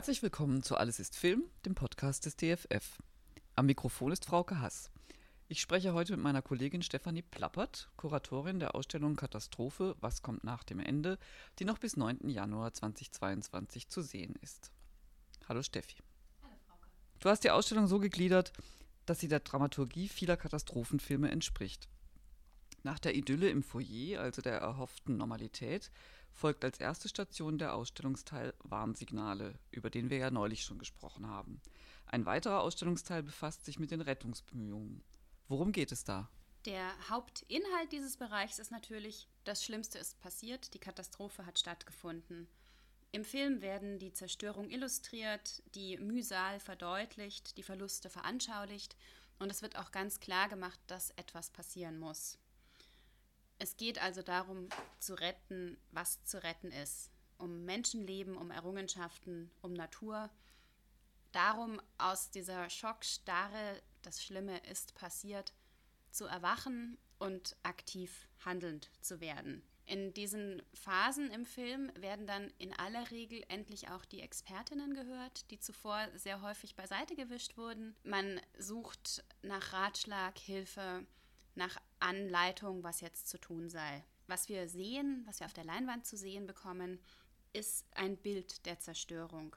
Herzlich willkommen zu Alles ist Film, dem Podcast des DFF. Am Mikrofon ist Frauke Hass. Ich spreche heute mit meiner Kollegin Stefanie Plappert, Kuratorin der Ausstellung Katastrophe Was kommt nach dem Ende, die noch bis 9. Januar 2022 zu sehen ist. Hallo Steffi. Hallo Frauke. Du hast die Ausstellung so gegliedert, dass sie der Dramaturgie vieler Katastrophenfilme entspricht. Nach der Idylle im Foyer, also der erhofften Normalität, folgt als erste Station der Ausstellungsteil Warnsignale, über den wir ja neulich schon gesprochen haben. Ein weiterer Ausstellungsteil befasst sich mit den Rettungsbemühungen. Worum geht es da? Der Hauptinhalt dieses Bereichs ist natürlich, das Schlimmste ist passiert, die Katastrophe hat stattgefunden. Im Film werden die Zerstörung illustriert, die Mühsal verdeutlicht, die Verluste veranschaulicht und es wird auch ganz klar gemacht, dass etwas passieren muss. Es geht also darum, zu retten, was zu retten ist. Um Menschenleben, um Errungenschaften, um Natur. Darum, aus dieser Schockstarre, das Schlimme ist passiert, zu erwachen und aktiv handelnd zu werden. In diesen Phasen im Film werden dann in aller Regel endlich auch die Expertinnen gehört, die zuvor sehr häufig beiseite gewischt wurden. Man sucht nach Ratschlag, Hilfe, nach Anleitung, was jetzt zu tun sei. Was wir sehen, was wir auf der Leinwand zu sehen bekommen, ist ein Bild der Zerstörung.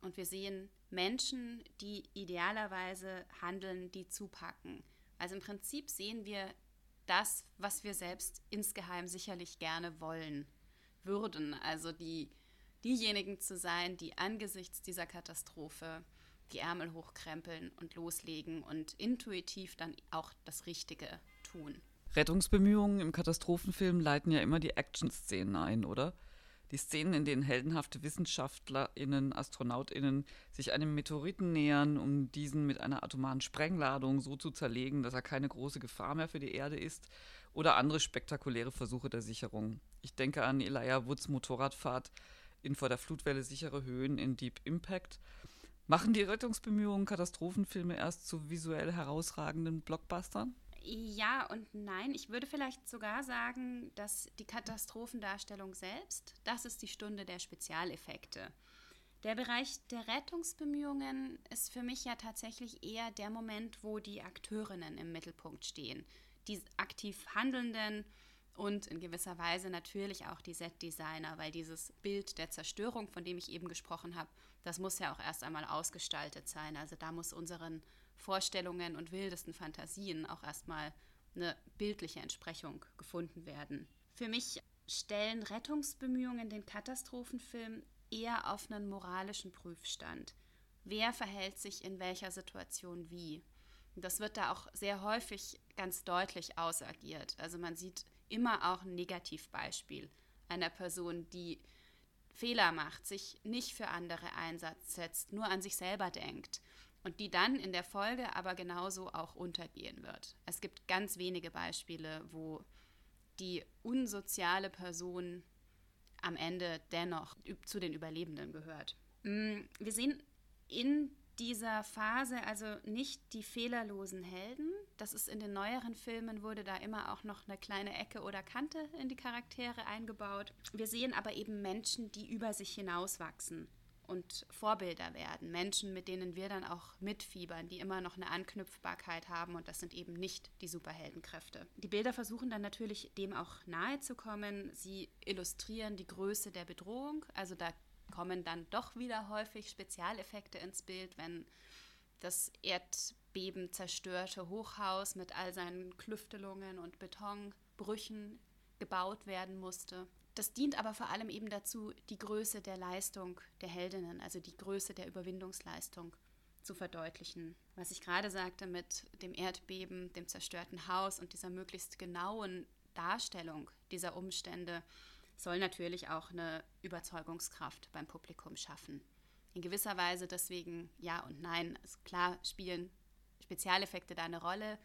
Und wir sehen Menschen, die idealerweise handeln, die zupacken. Also im Prinzip sehen wir das, was wir selbst insgeheim sicherlich gerne wollen würden. Also die, diejenigen zu sein, die angesichts dieser Katastrophe die Ärmel hochkrempeln und loslegen und intuitiv dann auch das Richtige tun. Rettungsbemühungen im Katastrophenfilm leiten ja immer die Action-Szenen ein, oder? Die Szenen, in denen heldenhafte WissenschaftlerInnen, AstronautInnen sich einem Meteoriten nähern, um diesen mit einer atomaren Sprengladung so zu zerlegen, dass er keine große Gefahr mehr für die Erde ist, oder andere spektakuläre Versuche der Sicherung. Ich denke an Elijah Woods Motorradfahrt in vor der Flutwelle sichere Höhen in Deep Impact Machen die Rettungsbemühungen Katastrophenfilme erst zu visuell herausragenden Blockbustern? Ja und nein. Ich würde vielleicht sogar sagen, dass die Katastrophendarstellung selbst, das ist die Stunde der Spezialeffekte. Der Bereich der Rettungsbemühungen ist für mich ja tatsächlich eher der Moment, wo die Akteurinnen im Mittelpunkt stehen. Die aktiv Handelnden und in gewisser Weise natürlich auch die Setdesigner, weil dieses Bild der Zerstörung, von dem ich eben gesprochen habe, das muss ja auch erst einmal ausgestaltet sein. Also da muss unseren Vorstellungen und wildesten Fantasien auch erstmal eine bildliche Entsprechung gefunden werden. Für mich stellen Rettungsbemühungen den Katastrophenfilm eher auf einen moralischen Prüfstand. Wer verhält sich in welcher Situation wie? Das wird da auch sehr häufig ganz deutlich ausagiert. Also man sieht immer auch ein Negativbeispiel einer Person, die Fehler macht, sich nicht für andere einsetzt, nur an sich selber denkt und die dann in der Folge aber genauso auch untergehen wird. Es gibt ganz wenige Beispiele, wo die unsoziale Person am Ende dennoch zu den Überlebenden gehört. Mm, wir sehen in dieser Phase also nicht die fehlerlosen Helden. Das ist in den neueren Filmen wurde da immer auch noch eine kleine Ecke oder Kante in die Charaktere eingebaut. Wir sehen aber eben Menschen, die über sich hinauswachsen und Vorbilder werden. Menschen, mit denen wir dann auch mitfiebern, die immer noch eine Anknüpfbarkeit haben und das sind eben nicht die Superheldenkräfte. Die Bilder versuchen dann natürlich dem auch nahe zu kommen. Sie illustrieren die Größe der Bedrohung. Also da kommen dann doch wieder häufig Spezialeffekte ins Bild, wenn das Erdbeben zerstörte Hochhaus mit all seinen Klüftelungen und Betonbrüchen gebaut werden musste. Das dient aber vor allem eben dazu, die Größe der Leistung der Heldinnen, also die Größe der Überwindungsleistung zu verdeutlichen. Was ich gerade sagte mit dem Erdbeben, dem zerstörten Haus und dieser möglichst genauen Darstellung dieser Umstände, soll natürlich auch eine Überzeugungskraft beim Publikum schaffen. In gewisser Weise deswegen ja und nein. Also klar spielen Spezialeffekte da eine Rolle.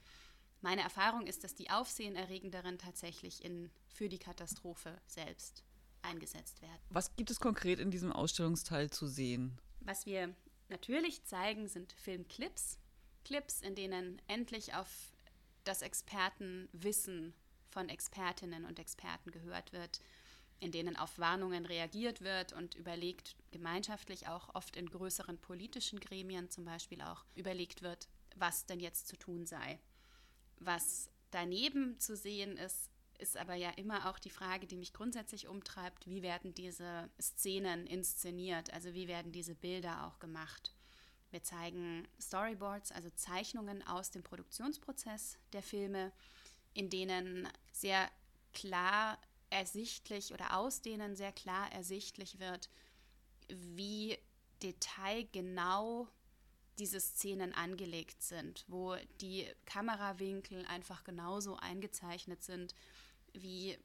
Meine Erfahrung ist, dass die Aufsehenerregenderen tatsächlich in, für die Katastrophe selbst eingesetzt werden. Was gibt es konkret in diesem Ausstellungsteil zu sehen? Was wir natürlich zeigen, sind Filmclips. Clips, in denen endlich auf das Expertenwissen von Expertinnen und Experten gehört wird in denen auf Warnungen reagiert wird und überlegt, gemeinschaftlich auch oft in größeren politischen Gremien zum Beispiel auch überlegt wird, was denn jetzt zu tun sei. Was daneben zu sehen ist, ist aber ja immer auch die Frage, die mich grundsätzlich umtreibt, wie werden diese Szenen inszeniert, also wie werden diese Bilder auch gemacht. Wir zeigen Storyboards, also Zeichnungen aus dem Produktionsprozess der Filme, in denen sehr klar ersichtlich oder aus denen sehr klar ersichtlich wird, wie detailgenau diese Szenen angelegt sind, wo die Kamerawinkel einfach genauso eingezeichnet sind, wie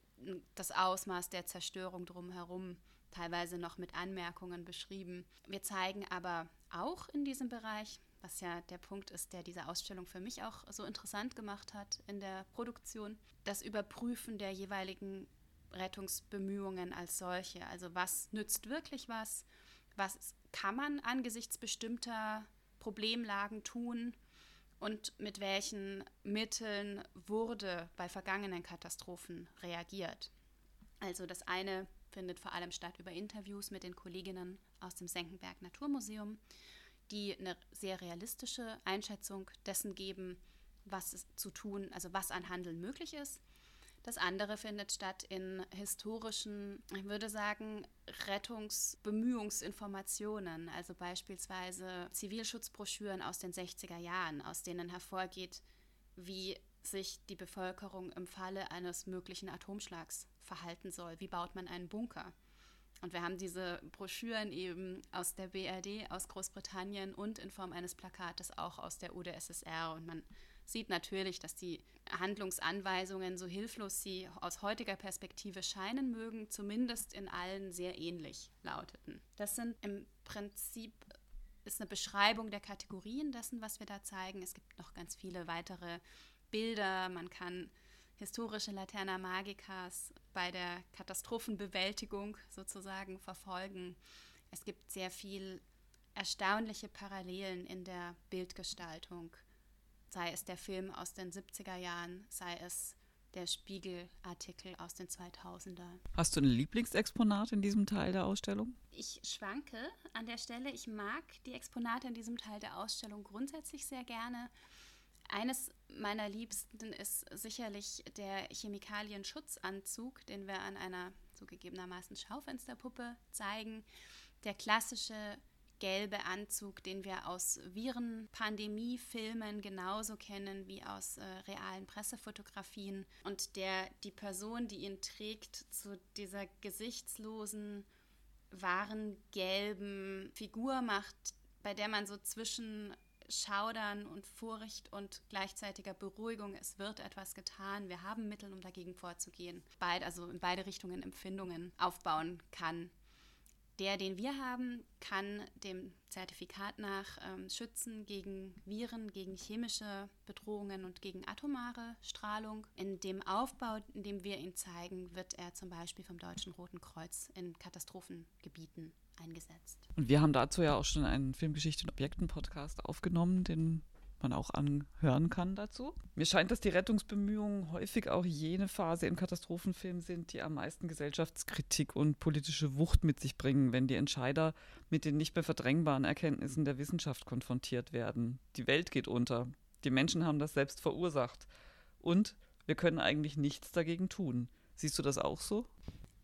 das Ausmaß der Zerstörung drumherum, teilweise noch mit Anmerkungen beschrieben. Wir zeigen aber auch in diesem Bereich, was ja der Punkt ist, der diese Ausstellung für mich auch so interessant gemacht hat in der Produktion, das Überprüfen der jeweiligen Rettungsbemühungen als solche. Also was nützt wirklich was? Was kann man angesichts bestimmter Problemlagen tun? Und mit welchen Mitteln wurde bei vergangenen Katastrophen reagiert? Also das eine findet vor allem statt über Interviews mit den Kolleginnen aus dem Senckenberg Naturmuseum, die eine sehr realistische Einschätzung dessen geben, was zu tun, also was an Handeln möglich ist das andere findet statt in historischen, ich würde sagen, Rettungsbemühungsinformationen, also beispielsweise Zivilschutzbroschüren aus den 60er Jahren, aus denen hervorgeht, wie sich die Bevölkerung im Falle eines möglichen Atomschlags verhalten soll. Wie baut man einen Bunker? Und wir haben diese Broschüren eben aus der BRD, aus Großbritannien und in Form eines Plakates auch aus der UdSSR. Und man sieht natürlich, dass die Handlungsanweisungen, so hilflos sie aus heutiger Perspektive scheinen mögen, zumindest in allen sehr ähnlich lauteten. Das sind im Prinzip ist eine Beschreibung der Kategorien dessen, was wir da zeigen. Es gibt noch ganz viele weitere Bilder. Man kann historische Laterna Magicas bei der Katastrophenbewältigung sozusagen verfolgen. Es gibt sehr viel erstaunliche Parallelen in der Bildgestaltung sei es der Film aus den 70er Jahren, sei es der Spiegelartikel aus den 2000er. Hast du ein Lieblingsexponat in diesem Teil der Ausstellung? Ich schwanke an der Stelle. Ich mag die Exponate in diesem Teil der Ausstellung grundsätzlich sehr gerne. Eines meiner Liebsten ist sicherlich der Chemikalienschutzanzug, den wir an einer zugegebenermaßen Schaufensterpuppe zeigen. Der klassische gelbe Anzug, den wir aus Virenpandemiefilmen genauso kennen wie aus äh, realen Pressefotografien. Und der die Person, die ihn trägt, zu dieser gesichtslosen, wahren gelben Figur macht, bei der man so zwischen Schaudern und Furcht und gleichzeitiger Beruhigung, es wird etwas getan, wir haben Mittel, um dagegen vorzugehen, beid, also in beide Richtungen Empfindungen aufbauen kann. Der, den wir haben, kann dem Zertifikat nach ähm, schützen gegen Viren, gegen chemische Bedrohungen und gegen atomare Strahlung. In dem Aufbau, in dem wir ihn zeigen, wird er zum Beispiel vom Deutschen Roten Kreuz in Katastrophengebieten eingesetzt. Und wir haben dazu ja auch schon einen Filmgeschichte- und Objekten-Podcast aufgenommen, den man auch anhören kann dazu. Mir scheint, dass die Rettungsbemühungen häufig auch jene Phase im Katastrophenfilm sind, die am meisten Gesellschaftskritik und politische Wucht mit sich bringen, wenn die Entscheider mit den nicht mehr verdrängbaren Erkenntnissen der Wissenschaft konfrontiert werden. Die Welt geht unter. Die Menschen haben das selbst verursacht. Und wir können eigentlich nichts dagegen tun. Siehst du das auch so?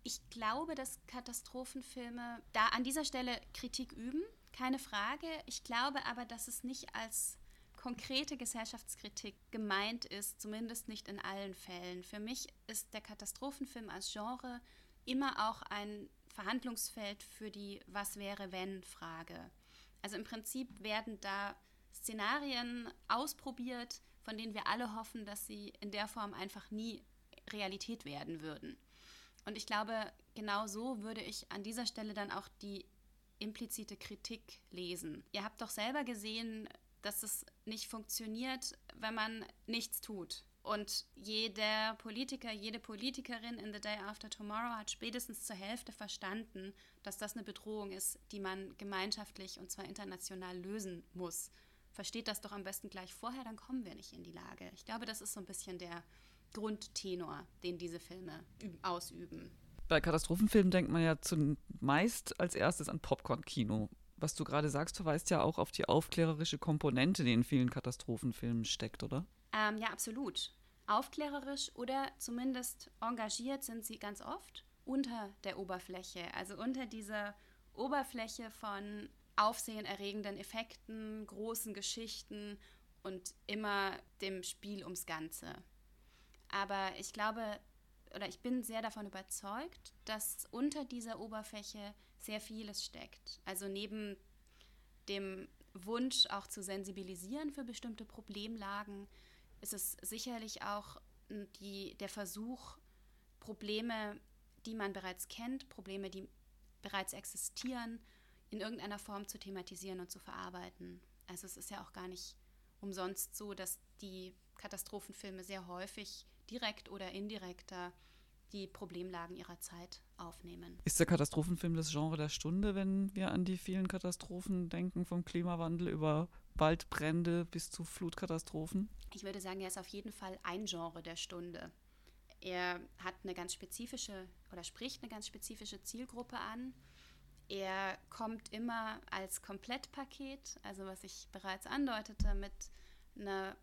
Ich glaube, dass Katastrophenfilme da an dieser Stelle Kritik üben, keine Frage. Ich glaube aber, dass es nicht als konkrete Gesellschaftskritik gemeint ist, zumindest nicht in allen Fällen. Für mich ist der Katastrophenfilm als Genre immer auch ein Verhandlungsfeld für die Was wäre wenn Frage. Also im Prinzip werden da Szenarien ausprobiert, von denen wir alle hoffen, dass sie in der Form einfach nie Realität werden würden. Und ich glaube, genau so würde ich an dieser Stelle dann auch die implizite Kritik lesen. Ihr habt doch selber gesehen, dass es nicht funktioniert, wenn man nichts tut. Und jeder Politiker, jede Politikerin in The Day After Tomorrow hat spätestens zur Hälfte verstanden, dass das eine Bedrohung ist, die man gemeinschaftlich und zwar international lösen muss. Versteht das doch am besten gleich vorher, dann kommen wir nicht in die Lage. Ich glaube, das ist so ein bisschen der Grundtenor, den diese Filme ausüben. Bei Katastrophenfilmen denkt man ja zumeist als erstes an Popcorn-Kino. Was du gerade sagst, verweist ja auch auf die aufklärerische Komponente, die in vielen Katastrophenfilmen steckt, oder? Ähm, ja, absolut. Aufklärerisch oder zumindest engagiert sind sie ganz oft unter der Oberfläche, also unter dieser Oberfläche von aufsehenerregenden Effekten, großen Geschichten und immer dem Spiel ums Ganze. Aber ich glaube, oder ich bin sehr davon überzeugt, dass unter dieser Oberfläche sehr vieles steckt. Also neben dem Wunsch auch zu sensibilisieren für bestimmte Problemlagen, ist es sicherlich auch die, der Versuch, Probleme, die man bereits kennt, Probleme, die bereits existieren, in irgendeiner Form zu thematisieren und zu verarbeiten. Also es ist ja auch gar nicht umsonst so, dass die Katastrophenfilme sehr häufig direkt oder indirekter die Problemlagen ihrer Zeit aufnehmen. Ist der Katastrophenfilm das Genre der Stunde, wenn wir an die vielen Katastrophen denken, vom Klimawandel über Waldbrände bis zu Flutkatastrophen? Ich würde sagen, er ist auf jeden Fall ein Genre der Stunde. Er hat eine ganz spezifische oder spricht eine ganz spezifische Zielgruppe an. Er kommt immer als Komplettpaket, also was ich bereits andeutete, mit einer,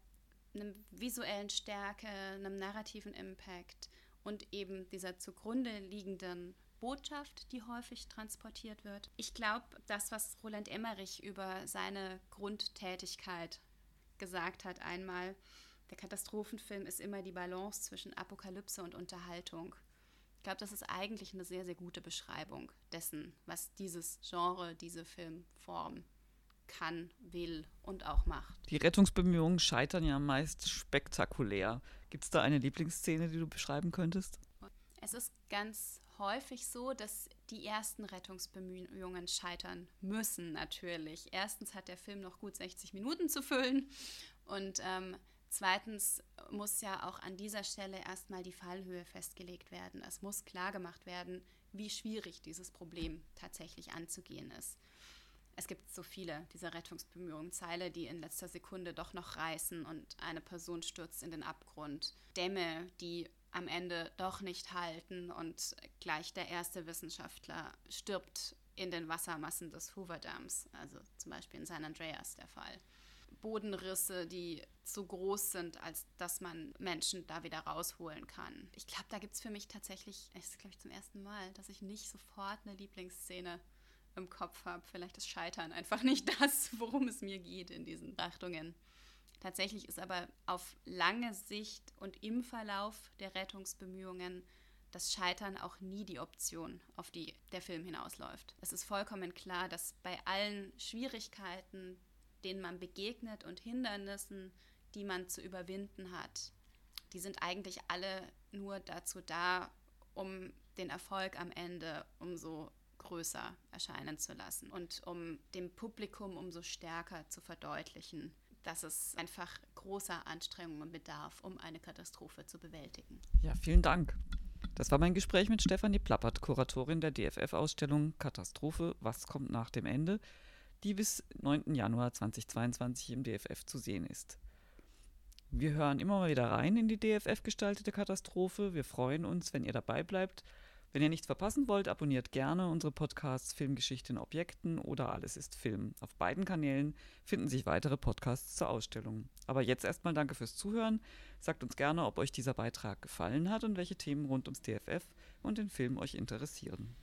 einer visuellen Stärke, einem narrativen Impact und eben dieser zugrunde liegenden Botschaft, die häufig transportiert wird. Ich glaube, das, was Roland Emmerich über seine Grundtätigkeit gesagt hat einmal, der Katastrophenfilm ist immer die Balance zwischen Apokalypse und Unterhaltung. Ich glaube, das ist eigentlich eine sehr, sehr gute Beschreibung dessen, was dieses Genre, diese Filmform kann, will und auch macht. Die Rettungsbemühungen scheitern ja meist spektakulär. Gibt es da eine Lieblingsszene, die du beschreiben könntest? Es ist ganz häufig so, dass die ersten Rettungsbemühungen scheitern müssen, natürlich. Erstens hat der Film noch gut 60 Minuten zu füllen und ähm, zweitens muss ja auch an dieser Stelle erstmal die Fallhöhe festgelegt werden. Es muss klar gemacht werden, wie schwierig dieses Problem tatsächlich anzugehen ist. Es gibt so viele dieser Rettungsbemühungen, Zeile, die in letzter Sekunde doch noch reißen und eine Person stürzt in den Abgrund. Dämme, die am Ende doch nicht halten und gleich der erste Wissenschaftler stirbt in den Wassermassen des Hoover Dams, also zum Beispiel in San Andreas der Fall. Bodenrisse, die so groß sind, als dass man Menschen da wieder rausholen kann. Ich glaube, da gibt es für mich tatsächlich, es ist glaube ich zum ersten Mal, dass ich nicht sofort eine Lieblingsszene im Kopf habe. Vielleicht ist Scheitern einfach nicht das, worum es mir geht in diesen Betrachtungen. Tatsächlich ist aber auf lange Sicht und im Verlauf der Rettungsbemühungen das Scheitern auch nie die Option, auf die der Film hinausläuft. Es ist vollkommen klar, dass bei allen Schwierigkeiten, denen man begegnet und Hindernissen, die man zu überwinden hat, die sind eigentlich alle nur dazu da, um den Erfolg am Ende umso größer erscheinen zu lassen und um dem Publikum umso stärker zu verdeutlichen, dass es einfach großer Anstrengungen bedarf, um eine Katastrophe zu bewältigen. Ja, vielen Dank. Das war mein Gespräch mit Stefanie Plappert, Kuratorin der DFF-Ausstellung Katastrophe, was kommt nach dem Ende, die bis 9. Januar 2022 im DFF zu sehen ist. Wir hören immer mal wieder rein in die DFF gestaltete Katastrophe. Wir freuen uns, wenn ihr dabei bleibt wenn ihr nichts verpassen wollt, abonniert gerne unsere Podcasts Filmgeschichte in Objekten oder Alles ist Film. Auf beiden Kanälen finden sich weitere Podcasts zur Ausstellung. Aber jetzt erstmal danke fürs Zuhören. Sagt uns gerne, ob euch dieser Beitrag gefallen hat und welche Themen rund ums DFF und den Film euch interessieren.